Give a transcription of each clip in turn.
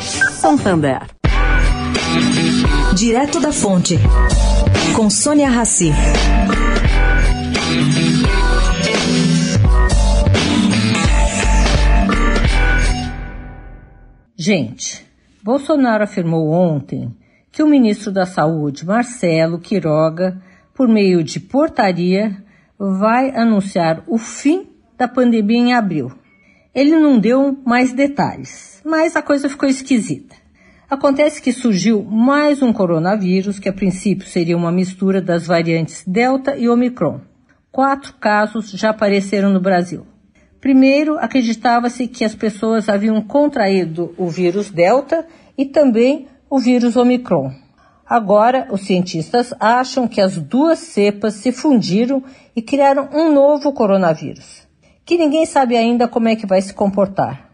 Santander. Direto da Fonte, com Sônia Rassi. Gente, Bolsonaro afirmou ontem que o ministro da Saúde, Marcelo Quiroga, por meio de portaria, vai anunciar o fim da pandemia em abril. Ele não deu mais detalhes, mas a coisa ficou esquisita. Acontece que surgiu mais um coronavírus, que a princípio seria uma mistura das variantes Delta e Omicron. Quatro casos já apareceram no Brasil. Primeiro, acreditava-se que as pessoas haviam contraído o vírus Delta e também o vírus Omicron. Agora, os cientistas acham que as duas cepas se fundiram e criaram um novo coronavírus, que ninguém sabe ainda como é que vai se comportar.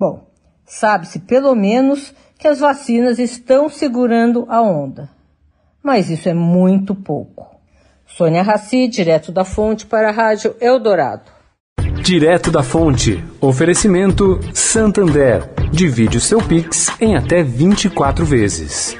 Bom, sabe-se pelo menos que as vacinas estão segurando a onda. Mas isso é muito pouco. Sônia Raci, direto da fonte para a Rádio Eldorado. Direto da fonte. Oferecimento Santander. Divide o seu Pix em até 24 vezes.